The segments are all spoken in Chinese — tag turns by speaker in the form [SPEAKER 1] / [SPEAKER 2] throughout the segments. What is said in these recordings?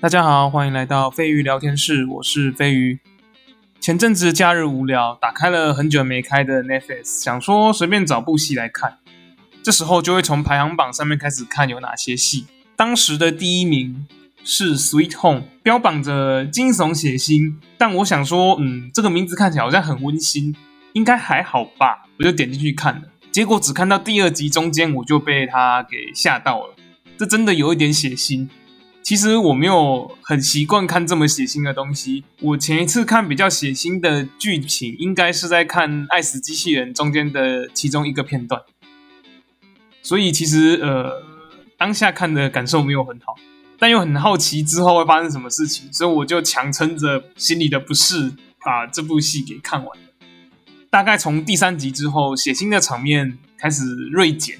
[SPEAKER 1] 大家好，欢迎来到飞鱼聊天室，我是飞鱼。前阵子假日无聊，打开了很久没开的 Netflix，想说随便找部戏来看。这时候就会从排行榜上面开始看有哪些戏。当时的第一名是《Sweet Home》，标榜着惊悚血腥，但我想说，嗯，这个名字看起来好像很温馨，应该还好吧？我就点进去看了，结果只看到第二集中间，我就被他给吓到了。这真的有一点血腥。其实我没有很习惯看这么血腥的东西。我前一次看比较血腥的剧情，应该是在看《爱死机器人》中间的其中一个片段。所以其实呃，当下看的感受没有很好，但又很好奇之后会发生什么事情，所以我就强撑着心里的不适，把这部戏给看完了。大概从第三集之后，血腥的场面开始锐减，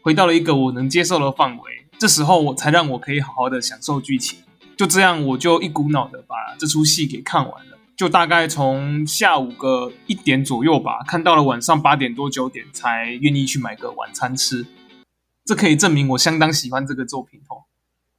[SPEAKER 1] 回到了一个我能接受的范围。这时候我才让我可以好好的享受剧情，就这样我就一股脑的把这出戏给看完了，就大概从下午个一点左右吧，看到了晚上八点多九点才愿意去买个晚餐吃，这可以证明我相当喜欢这个作品哦。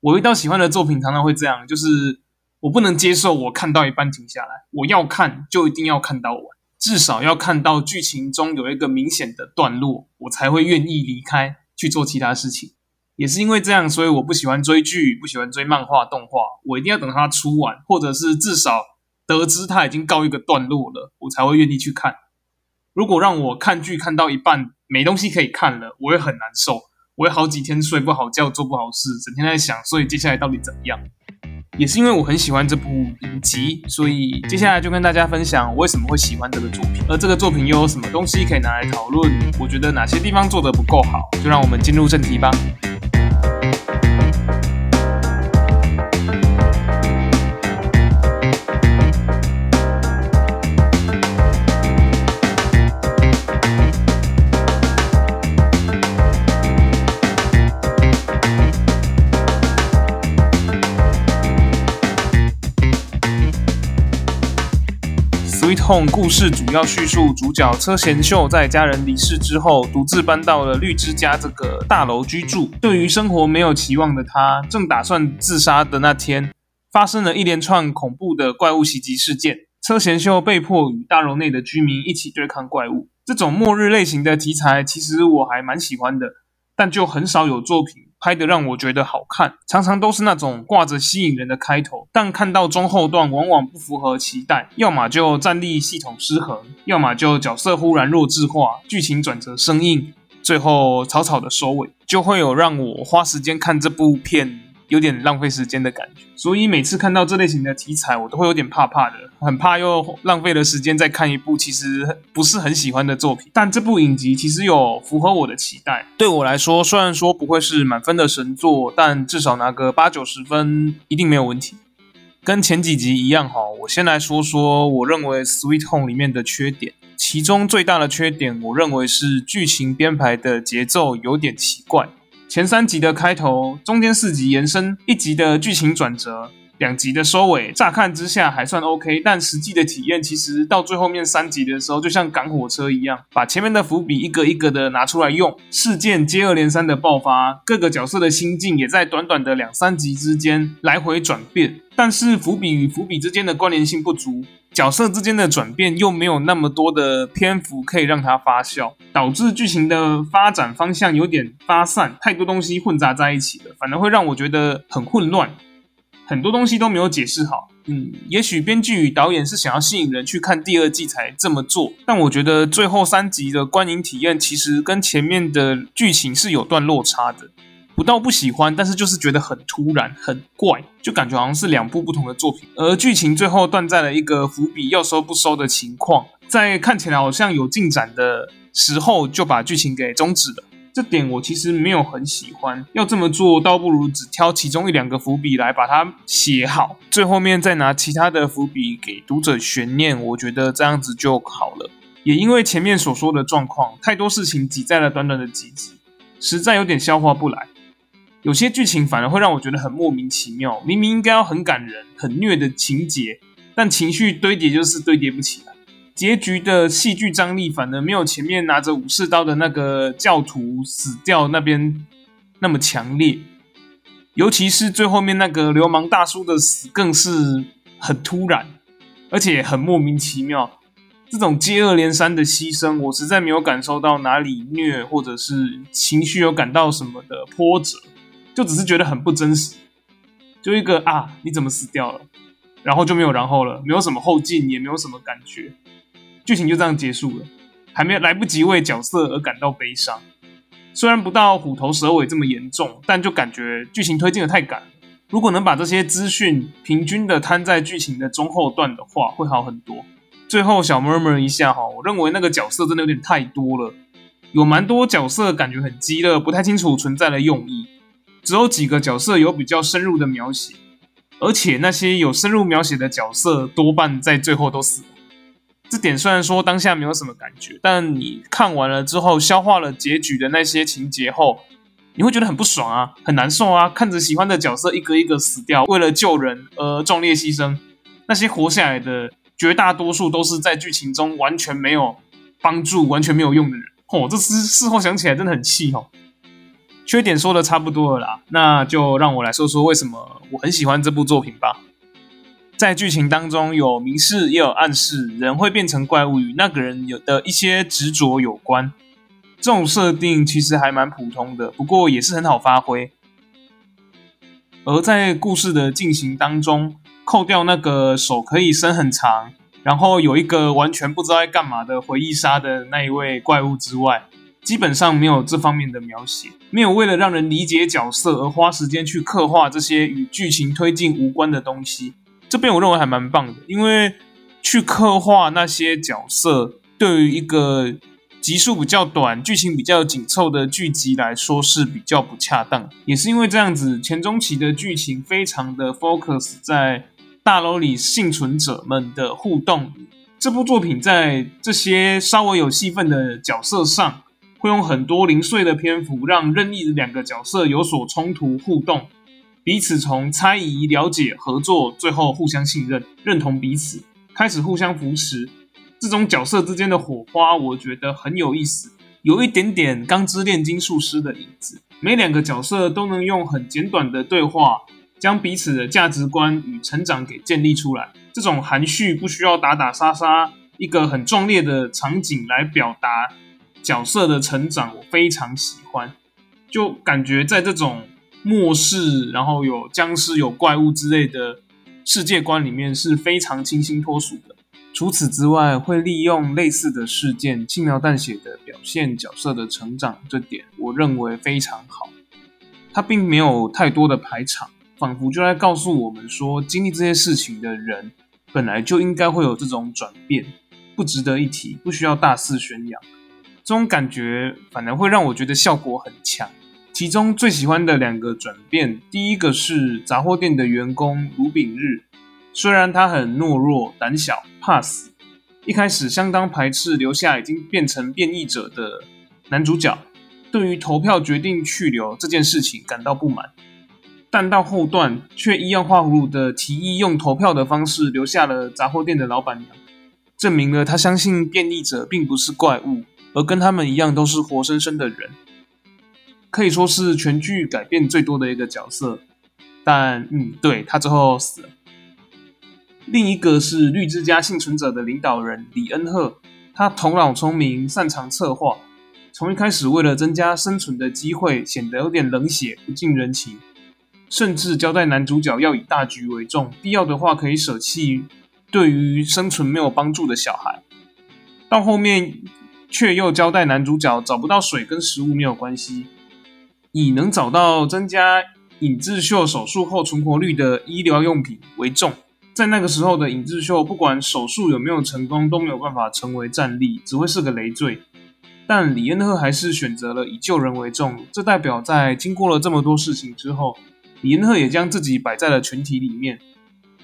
[SPEAKER 1] 我遇到喜欢的作品常常会这样，就是我不能接受我看到一半停下来，我要看就一定要看到完，至少要看到剧情中有一个明显的段落，我才会愿意离开去做其他事情。也是因为这样，所以我不喜欢追剧，不喜欢追漫画、动画。我一定要等它出完，或者是至少得知它已经告一个段落了，我才会愿意去看。如果让我看剧看到一半没东西可以看了，我会很难受，我会好几天睡不好觉，做不好事，整天在想，所以接下来到底怎么样？也是因为我很喜欢这部影集，所以接下来就跟大家分享我为什么会喜欢这个作品，而这个作品又有什么东西可以拿来讨论？我觉得哪些地方做得不够好？就让我们进入正题吧。故事主要叙述主角车贤秀在家人离世之后，独自搬到了绿之家这个大楼居住。对于生活没有期望的他，正打算自杀的那天，发生了一连串恐怖的怪物袭击事件。车贤秀被迫与大楼内的居民一起对抗怪物。这种末日类型的题材，其实我还蛮喜欢的，但就很少有作品。拍的让我觉得好看，常常都是那种挂着吸引人的开头，但看到中后段往往不符合期待，要么就战力系统失衡，要么就角色忽然弱智化，剧情转折生硬，最后草草的收尾，就会有让我花时间看这部片。有点浪费时间的感觉，所以每次看到这类型的题材，我都会有点怕怕的，很怕又浪费了时间再看一部其实不是很喜欢的作品。但这部影集其实有符合我的期待，对我来说，虽然说不会是满分的神作，但至少拿个八九十分一定没有问题。跟前几集一样哈，我先来说说我认为《Sweet Home》里面的缺点，其中最大的缺点，我认为是剧情编排的节奏有点奇怪。前三集的开头，中间四集延伸，一集的剧情转折，两集的收尾，乍看之下还算 OK，但实际的体验其实到最后面三集的时候，就像赶火车一样，把前面的伏笔一个一个的拿出来用，事件接二连三的爆发，各个角色的心境也在短短的两三集之间来回转变，但是伏笔与伏笔之间的关联性不足。角色之间的转变又没有那么多的篇幅可以让它发酵，导致剧情的发展方向有点发散，太多东西混杂在一起了，反而会让我觉得很混乱，很多东西都没有解释好。嗯，也许编剧与导演是想要吸引人去看第二季才这么做，但我觉得最后三集的观影体验其实跟前面的剧情是有段落差的。不到不喜欢，但是就是觉得很突然、很怪，就感觉好像是两部不同的作品。而剧情最后断在了一个伏笔，要收不收的情况，在看起来好像有进展的时候，就把剧情给终止了。这点我其实没有很喜欢。要这么做，倒不如只挑其中一两个伏笔来把它写好，最后面再拿其他的伏笔给读者悬念。我觉得这样子就好了。也因为前面所说的状况，太多事情挤在了短短的几集，实在有点消化不来。有些剧情反而会让我觉得很莫名其妙，明明应该要很感人、很虐的情节，但情绪堆叠就是堆叠不起来。结局的戏剧张力反而没有前面拿着武士刀的那个教徒死掉那边那么强烈。尤其是最后面那个流氓大叔的死，更是很突然，而且很莫名其妙。这种接二连三的牺牲，我实在没有感受到哪里虐，或者是情绪有感到什么的波折，就只是觉得很不真实。就一个啊，你怎么死掉了？然后就没有然后了，没有什么后劲，也没有什么感觉，剧情就这样结束了，还没来不及为角色而感到悲伤。虽然不到虎头蛇尾这么严重，但就感觉剧情推进的太赶。如果能把这些资讯平均的摊在剧情的中后段的话，会好很多。最后小 murmur 一下哈，我认为那个角色真的有点太多了，有蛮多角色感觉很鸡肋，不太清楚存在的用意。只有几个角色有比较深入的描写，而且那些有深入描写的角色多半在最后都死了。这点虽然说当下没有什么感觉，但你看完了之后，消化了结局的那些情节后，你会觉得很不爽啊，很难受啊，看着喜欢的角色一个一个死掉，为了救人而壮烈牺牲，那些活下来的。绝大多数都是在剧情中完全没有帮助、完全没有用的人。哦，这事事后想起来真的很气哦。缺点说的差不多了啦，那就让我来说说为什么我很喜欢这部作品吧。在剧情当中有明示也有暗示，人会变成怪物与那个人有的一些执着有关。这种设定其实还蛮普通的，不过也是很好发挥。而在故事的进行当中。扣掉那个手可以伸很长，然后有一个完全不知道在干嘛的回忆杀的那一位怪物之外，基本上没有这方面的描写，没有为了让人理解角色而花时间去刻画这些与剧情推进无关的东西。这边我认为还蛮棒的，因为去刻画那些角色对于一个。集数比较短、剧情比较紧凑的剧集来说是比较不恰当，也是因为这样子，前中期的剧情非常的 focus 在大楼里幸存者们的互动。这部作品在这些稍微有戏份的角色上，会用很多零碎的篇幅，让任意的两个角色有所冲突互动，彼此从猜疑、了解、合作，最后互相信任、认同彼此，开始互相扶持。这种角色之间的火花，我觉得很有意思，有一点点《钢之炼金术师》的影子。每两个角色都能用很简短的对话，将彼此的价值观与成长给建立出来。这种含蓄不需要打打杀杀，一个很壮烈的场景来表达角色的成长，我非常喜欢。就感觉在这种末世，然后有僵尸、有怪物之类的世界观里面，是非常清新脱俗的。除此之外，会利用类似的事件轻描淡写的表现角色的成长，这点我认为非常好。他并没有太多的排场，仿佛就在告诉我们说，经历这些事情的人本来就应该会有这种转变，不值得一提，不需要大肆宣扬。这种感觉反而会让我觉得效果很强。其中最喜欢的两个转变，第一个是杂货店的员工卢炳日。虽然他很懦弱、胆小、怕死，一开始相当排斥留下已经变成变异者的男主角，对于投票决定去留这件事情感到不满，但到后段却一样画葫芦的提议用投票的方式留下了杂货店的老板娘，证明了他相信变异者并不是怪物，而跟他们一样都是活生生的人，可以说是全剧改变最多的一个角色。但嗯，对他之后死了。另一个是绿之家幸存者的领导人李恩赫，他头脑聪明，擅长策划。从一开始，为了增加生存的机会，显得有点冷血、不近人情，甚至交代男主角要以大局为重，必要的话可以舍弃对于生存没有帮助的小孩。到后面，却又交代男主角找不到水跟食物没有关系，以能找到增加尹智秀手术后存活率的医疗用品为重。在那个时候的尹智秀，不管手术有没有成功，都没有办法成为战力，只会是个累赘。但李恩赫还是选择了以救人为重，这代表在经过了这么多事情之后，李恩赫也将自己摆在了群体里面，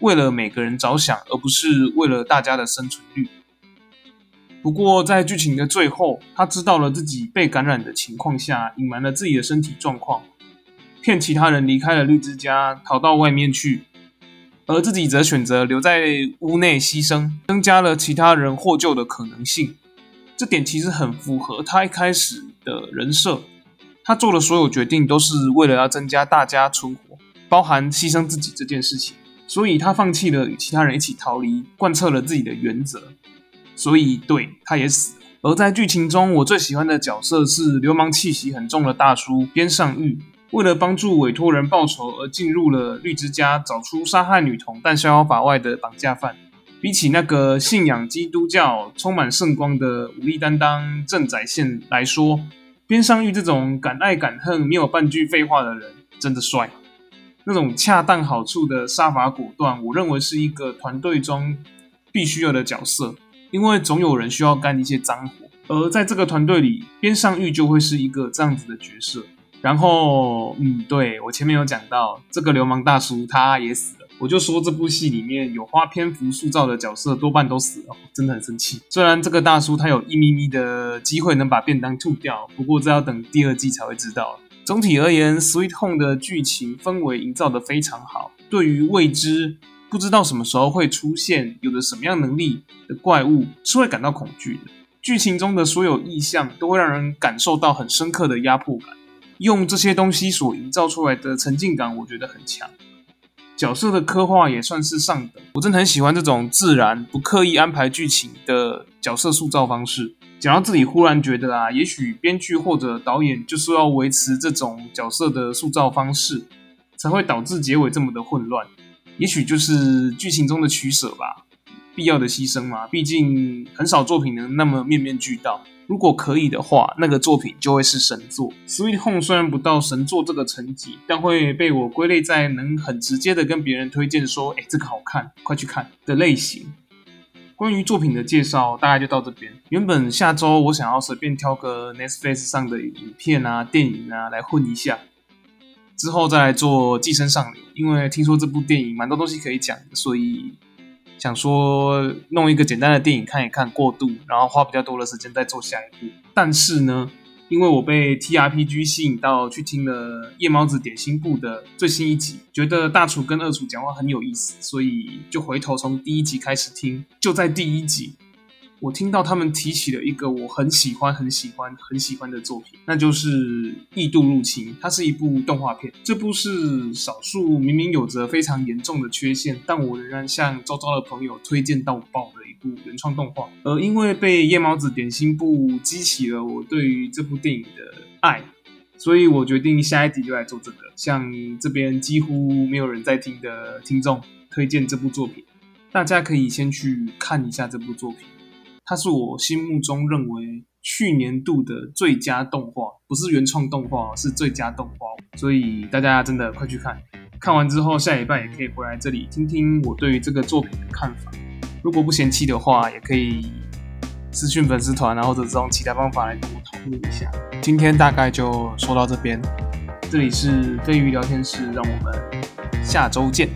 [SPEAKER 1] 为了每个人着想，而不是为了大家的生存率。不过在剧情的最后，他知道了自己被感染的情况下，隐瞒了自己的身体状况，骗其他人离开了绿之家，逃到外面去。而自己则选择留在屋内牺牲，增加了其他人获救的可能性。这点其实很符合他一开始的人设。他做的所有决定都是为了要增加大家存活。包含牺牲自己这件事情。所以他放弃了与其他人一起逃离，贯彻了自己的原则。所以对他也死了。而在剧情中，我最喜欢的角色是流氓气息很重的大叔边上玉。为了帮助委托人报仇而进入了绿之家，找出杀害女童但逍遥法外的绑架犯。比起那个信仰基督教、充满圣光的武力担当正宰宪来说，边上玉这种敢爱敢恨、没有半句废话的人真的帅。那种恰当好处的杀伐果断，我认为是一个团队中必须要的角色，因为总有人需要干一些脏活，而在这个团队里，边上玉就会是一个这样子的角色。然后，嗯，对我前面有讲到这个流氓大叔，他也死了。我就说这部戏里面有花篇幅塑造的角色多半都死了，真的很生气。虽然这个大叔他有一咪咪的机会能把便当吐掉，不过这要等第二季才会知道。总体而言，《Sweet Home》的剧情氛围营造的非常好。对于未知、不知道什么时候会出现、有着什么样能力的怪物，是会感到恐惧的。剧情中的所有意象都会让人感受到很深刻的压迫感。用这些东西所营造出来的沉浸感，我觉得很强。角色的刻画也算是上等，我真的很喜欢这种自然、不刻意安排剧情的角色塑造方式。讲到这里，忽然觉得啊，也许编剧或者导演就是要维持这种角色的塑造方式，才会导致结尾这么的混乱。也许就是剧情中的取舍吧，必要的牺牲嘛。毕竟很少作品能那么面面俱到。如果可以的话，那个作品就会是神作。Sweet Home 虽然不到神作这个层级，但会被我归类在能很直接的跟别人推荐说：“哎，这个好看，快去看”的类型。关于作品的介绍大概就到这边。原本下周我想要随便挑个 Netflix 上的影片啊、电影啊来混一下，之后再来做《寄生上流》，因为听说这部电影蛮多东西可以讲，所以。想说弄一个简单的电影看一看过渡，然后花比较多的时间再做下一步。但是呢，因为我被 T R P G 吸引到去听了夜猫子点心部的最新一集，觉得大厨跟二厨讲话很有意思，所以就回头从第一集开始听。就在第一集。我听到他们提起了一个我很喜欢、很喜欢、很喜欢的作品，那就是《异度入侵》。它是一部动画片，这部是少数明明有着非常严重的缺陷，但我仍然向周遭的朋友推荐到爆的一部原创动画。而因为被夜猫子点心部激起了我对于这部电影的爱，所以我决定下一集就来做这个，向这边几乎没有人在听的听众推荐这部作品。大家可以先去看一下这部作品。它是我心目中认为去年度的最佳动画，不是原创动画，是最佳动画。所以大家真的快去看，看完之后下礼拜也可以回来这里听听我对于这个作品的看法。如果不嫌弃的话，也可以私讯粉丝团，然后或者用其他方法来跟我讨论一下。今天大概就说到这边，这里是飞鱼聊天室，让我们下周见。